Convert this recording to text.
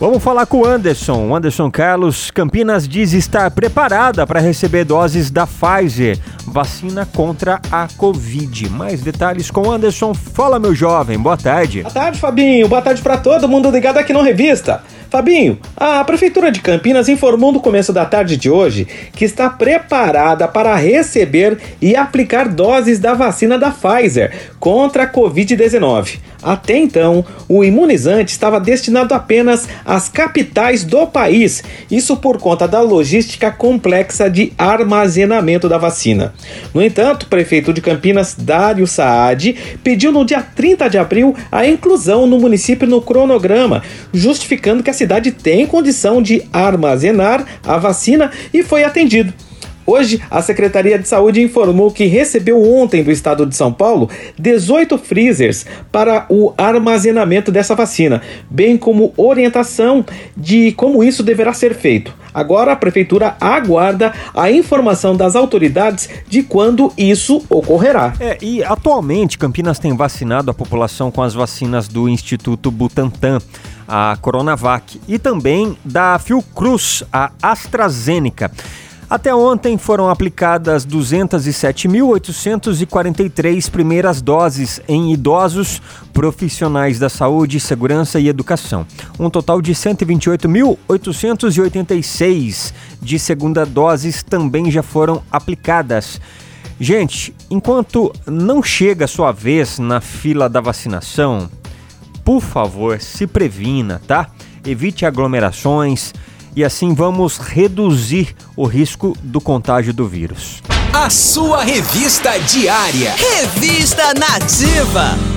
Vamos falar com o Anderson. Anderson Carlos, Campinas diz estar preparada para receber doses da Pfizer, vacina contra a Covid. Mais detalhes com Anderson. Fala, meu jovem. Boa tarde. Boa tarde, Fabinho. Boa tarde para todo mundo ligado aqui no Revista. Fabinho, a Prefeitura de Campinas informou no começo da tarde de hoje que está preparada para receber e aplicar doses da vacina da Pfizer contra a Covid-19. Até então, o imunizante estava destinado apenas às capitais do país, isso por conta da logística complexa de armazenamento da vacina. No entanto, o prefeito de Campinas, Dário Saad, pediu no dia 30 de abril a inclusão no município no cronograma, justificando que a cidade tem condição de armazenar a vacina e foi atendido. Hoje, a Secretaria de Saúde informou que recebeu ontem do estado de São Paulo 18 freezers para o armazenamento dessa vacina, bem como orientação de como isso deverá ser feito. Agora a prefeitura aguarda a informação das autoridades de quando isso ocorrerá. É, e atualmente Campinas tem vacinado a população com as vacinas do Instituto Butantan, a Coronavac, e também da Fiocruz, a AstraZeneca. Até ontem foram aplicadas 207.843 primeiras doses em idosos, profissionais da saúde, segurança e educação. Um total de 128.886 de segunda doses também já foram aplicadas. Gente, enquanto não chega a sua vez na fila da vacinação, por favor, se previna, tá? Evite aglomerações e assim vamos reduzir o risco do contágio do vírus. A sua revista diária. Revista Nativa.